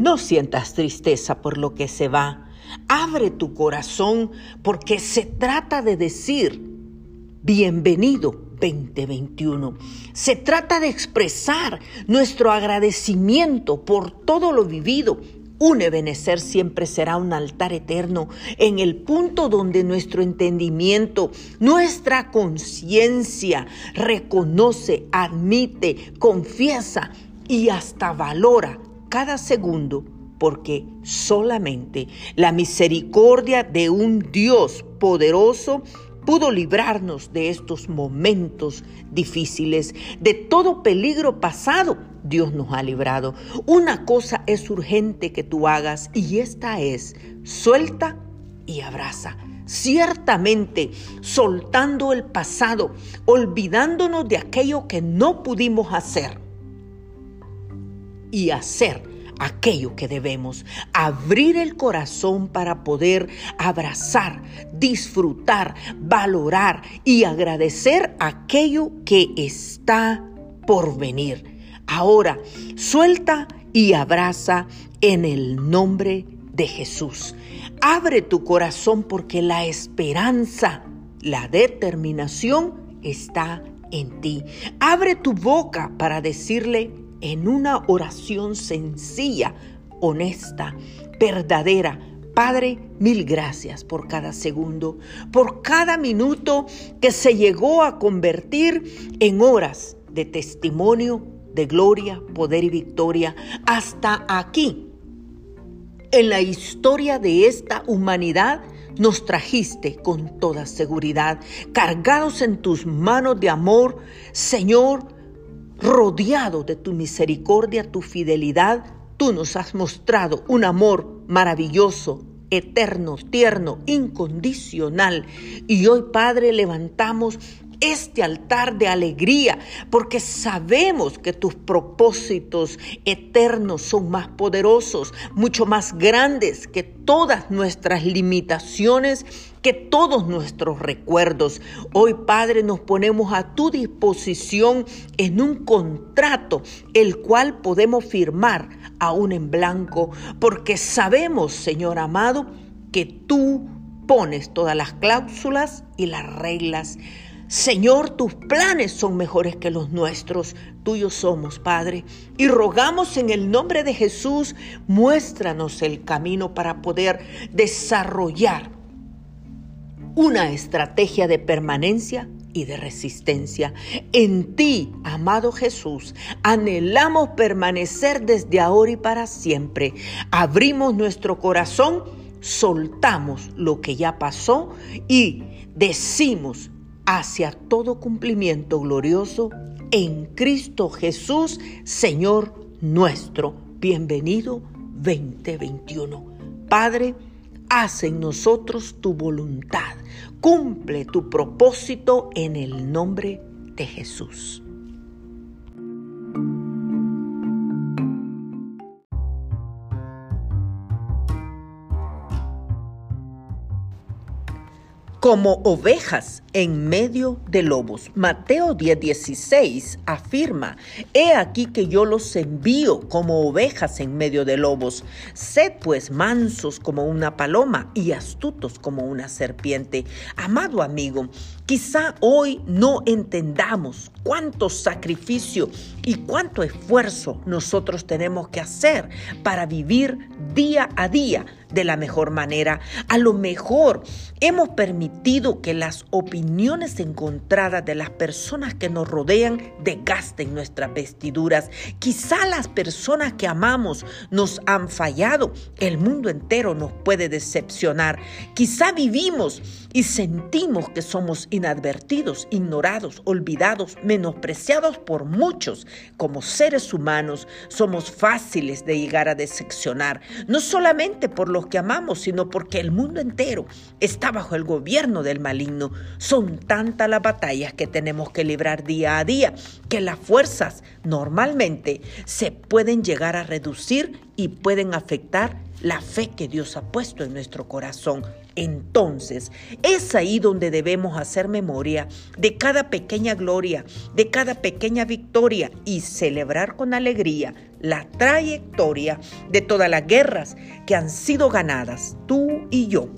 No sientas tristeza por lo que se va. Abre tu corazón porque se trata de decir, bienvenido 2021. Se trata de expresar nuestro agradecimiento por todo lo vivido. Un Ebenecer siempre será un altar eterno en el punto donde nuestro entendimiento, nuestra conciencia reconoce, admite, confiesa y hasta valora cada segundo porque solamente la misericordia de un Dios poderoso pudo librarnos de estos momentos difíciles, de todo peligro pasado. Dios nos ha librado. Una cosa es urgente que tú hagas y esta es, suelta y abraza. Ciertamente, soltando el pasado, olvidándonos de aquello que no pudimos hacer y hacer aquello que debemos, abrir el corazón para poder abrazar, disfrutar, valorar y agradecer aquello que está por venir. Ahora, suelta y abraza en el nombre de Jesús. Abre tu corazón porque la esperanza, la determinación está en ti. Abre tu boca para decirle en una oración sencilla, honesta, verdadera. Padre, mil gracias por cada segundo, por cada minuto que se llegó a convertir en horas de testimonio, de gloria, poder y victoria, hasta aquí. En la historia de esta humanidad nos trajiste con toda seguridad, cargados en tus manos de amor, Señor, rodeado de tu misericordia, tu fidelidad, tú nos has mostrado un amor maravilloso, eterno, tierno, incondicional. Y hoy, Padre, levantamos este altar de alegría, porque sabemos que tus propósitos eternos son más poderosos, mucho más grandes que todas nuestras limitaciones, que todos nuestros recuerdos. Hoy, Padre, nos ponemos a tu disposición en un contrato, el cual podemos firmar aún en blanco, porque sabemos, Señor amado, que tú pones todas las cláusulas y las reglas. Señor, tus planes son mejores que los nuestros. Tuyos somos, Padre. Y rogamos en el nombre de Jesús, muéstranos el camino para poder desarrollar una estrategia de permanencia y de resistencia. En ti, amado Jesús, anhelamos permanecer desde ahora y para siempre. Abrimos nuestro corazón, soltamos lo que ya pasó y decimos hacia todo cumplimiento glorioso en Cristo Jesús, Señor nuestro. Bienvenido 2021. Padre, haz en nosotros tu voluntad. Cumple tu propósito en el nombre de Jesús. Como ovejas en medio de lobos. Mateo 10:16 afirma, He aquí que yo los envío como ovejas en medio de lobos. Sed pues mansos como una paloma y astutos como una serpiente. Amado amigo, quizá hoy no entendamos cuánto sacrificio y cuánto esfuerzo nosotros tenemos que hacer para vivir día a día de la mejor manera. A lo mejor hemos permitido que las opiniones encontradas de las personas que nos rodean desgasten nuestras vestiduras. Quizá las personas que amamos nos han fallado. El mundo entero nos puede decepcionar. Quizá vivimos y sentimos que somos inadvertidos, ignorados, olvidados, menospreciados por muchos. Como seres humanos somos fáciles de llegar a decepcionar, no solamente por los que amamos, sino porque el mundo entero está bajo el gobierno del maligno. Son tantas las batallas que tenemos que librar día a día que las fuerzas normalmente se pueden llegar a reducir y pueden afectar la fe que Dios ha puesto en nuestro corazón. Entonces, es ahí donde debemos hacer memoria de cada pequeña gloria, de cada pequeña victoria y celebrar con alegría la trayectoria de todas las guerras que han sido ganadas, tú y yo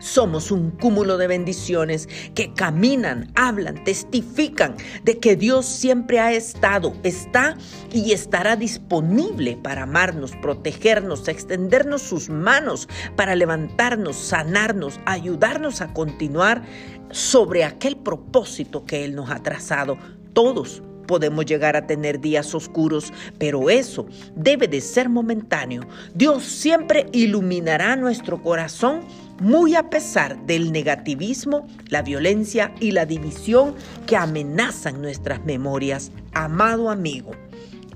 somos un cúmulo de bendiciones que caminan, hablan, testifican de que Dios siempre ha estado, está y estará disponible para amarnos, protegernos, extendernos sus manos, para levantarnos, sanarnos, ayudarnos a continuar sobre aquel propósito que Él nos ha trazado. Todos podemos llegar a tener días oscuros, pero eso debe de ser momentáneo. Dios siempre iluminará nuestro corazón muy a pesar del negativismo, la violencia y la división que amenazan nuestras memorias. Amado amigo,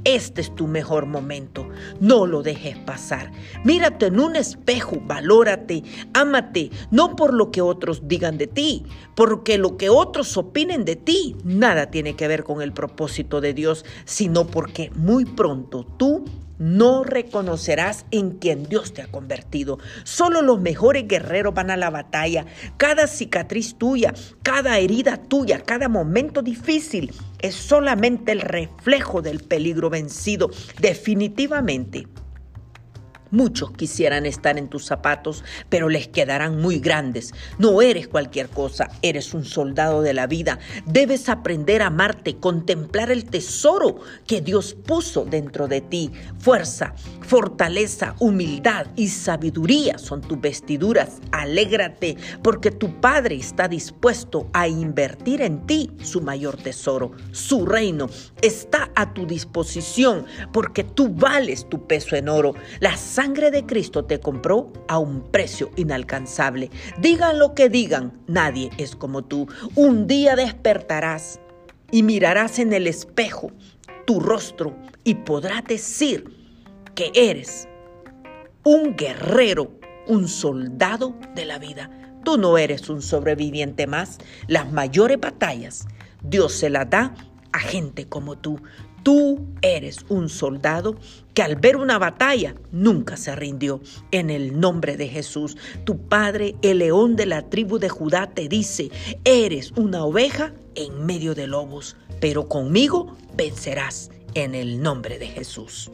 este es tu mejor momento. No lo dejes pasar. Mírate en un espejo, valórate, ámate, no por lo que otros digan de ti, porque lo que otros opinen de ti nada tiene que ver con el propósito de Dios, sino porque muy pronto tú no reconocerás en quien Dios te ha convertido. Solo los mejores guerreros van a la batalla. Cada cicatriz tuya, cada herida tuya, cada momento difícil es solamente el reflejo del peligro vencido. Definitivamente Muchos quisieran estar en tus zapatos, pero les quedarán muy grandes. No eres cualquier cosa, eres un soldado de la vida. Debes aprender a amarte, contemplar el tesoro que Dios puso dentro de ti. Fuerza, fortaleza, humildad y sabiduría son tus vestiduras. Alégrate porque tu Padre está dispuesto a invertir en ti su mayor tesoro. Su reino está a tu disposición porque tú vales tu peso en oro. La sangre de Cristo te compró a un precio inalcanzable. Digan lo que digan, nadie es como tú. Un día despertarás y mirarás en el espejo tu rostro y podrás decir que eres un guerrero, un soldado de la vida. Tú no eres un sobreviviente más. Las mayores batallas Dios se las da a gente como tú. Tú eres un soldado que al ver una batalla nunca se rindió. En el nombre de Jesús, tu Padre, el león de la tribu de Judá, te dice, eres una oveja en medio de lobos, pero conmigo vencerás en el nombre de Jesús.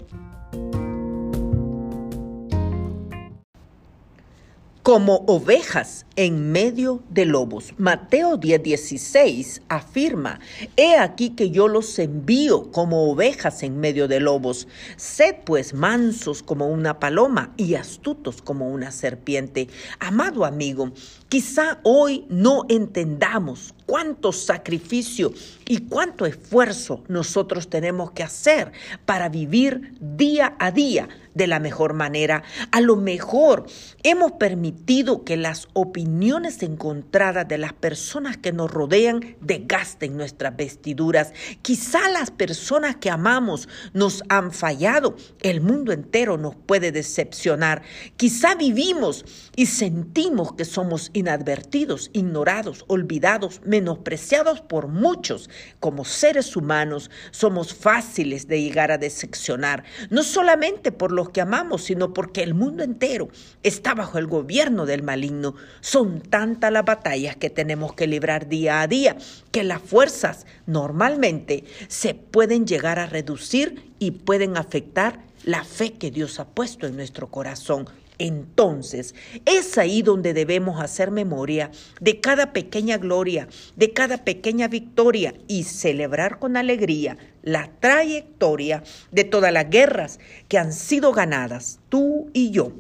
Como ovejas en medio de lobos. Mateo 10:16 afirma, He aquí que yo los envío como ovejas en medio de lobos. Sed pues mansos como una paloma y astutos como una serpiente. Amado amigo, quizá hoy no entendamos cuánto sacrificio y cuánto esfuerzo nosotros tenemos que hacer para vivir día a día de la mejor manera. A lo mejor hemos permitido que las opiniones encontradas de las personas que nos rodean desgasten nuestras vestiduras. Quizá las personas que amamos nos han fallado. El mundo entero nos puede decepcionar. Quizá vivimos y sentimos que somos inadvertidos, ignorados, olvidados, menospreciados por muchos. Como seres humanos somos fáciles de llegar a decepcionar, no solamente por los que amamos, sino porque el mundo entero está bajo el gobierno del maligno. Son tantas las batallas que tenemos que librar día a día que las fuerzas normalmente se pueden llegar a reducir y pueden afectar la fe que Dios ha puesto en nuestro corazón. Entonces, es ahí donde debemos hacer memoria de cada pequeña gloria, de cada pequeña victoria y celebrar con alegría la trayectoria de todas las guerras que han sido ganadas, tú y yo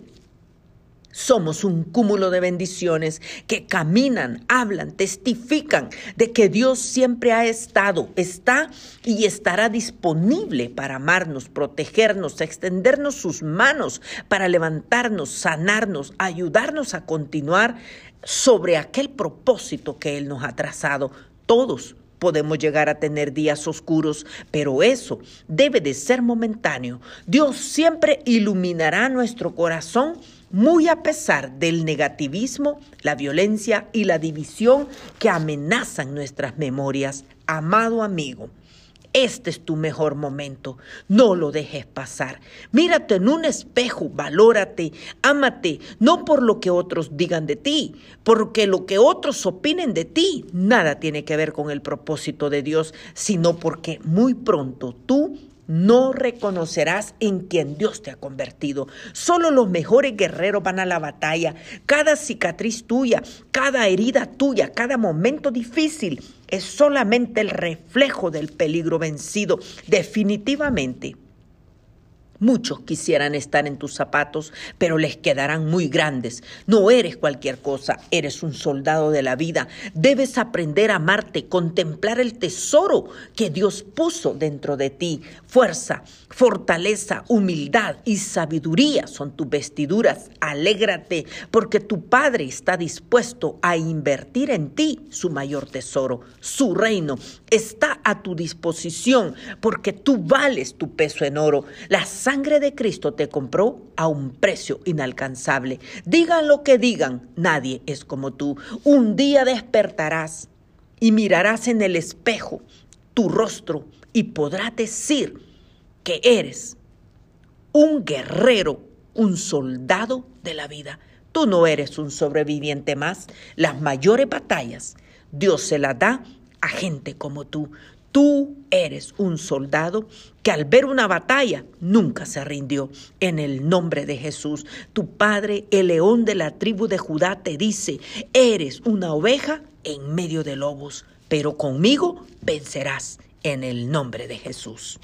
somos un cúmulo de bendiciones que caminan, hablan, testifican de que Dios siempre ha estado, está y estará disponible para amarnos, protegernos, extendernos sus manos, para levantarnos, sanarnos, ayudarnos a continuar sobre aquel propósito que Él nos ha trazado. Todos podemos llegar a tener días oscuros, pero eso debe de ser momentáneo. Dios siempre iluminará nuestro corazón muy a pesar del negativismo, la violencia y la división que amenazan nuestras memorias. Amado amigo, Este es tu mejor momento. No lo dejes pasar. Mírate en un espejo, valórate, ámate, no por lo que otros digan de ti, porque lo que otros opinen de ti nada tiene que ver con el propósito de Dios, sino porque muy pronto tú no reconocerás en quien Dios te ha convertido. Solo los mejores guerreros van a la batalla. Cada cicatriz tuya, cada herida tuya, cada momento difícil es solamente el reflejo del peligro vencido. Definitivamente. Muchos quisieran estar en tus zapatos, pero les quedarán muy grandes. No eres cualquier cosa, eres un soldado de la vida. Debes aprender a amarte, contemplar el tesoro que Dios puso dentro de ti. Fuerza, fortaleza, humildad y sabiduría son tus vestiduras. Alégrate, porque tu Padre está dispuesto a invertir en ti su mayor tesoro. Su reino está a tu disposición, porque tú vales tu peso en oro. Las sangre de Cristo te compró a un precio inalcanzable. Digan lo que digan, nadie es como tú. Un día despertarás y mirarás en el espejo tu rostro y podrás decir que eres un guerrero, un soldado de la vida. Tú no eres un sobreviviente más. Las mayores batallas Dios se las da a gente como tú. Tú eres un soldado que al ver una batalla nunca se rindió. En el nombre de Jesús, tu Padre, el león de la tribu de Judá, te dice, eres una oveja en medio de lobos, pero conmigo vencerás en el nombre de Jesús.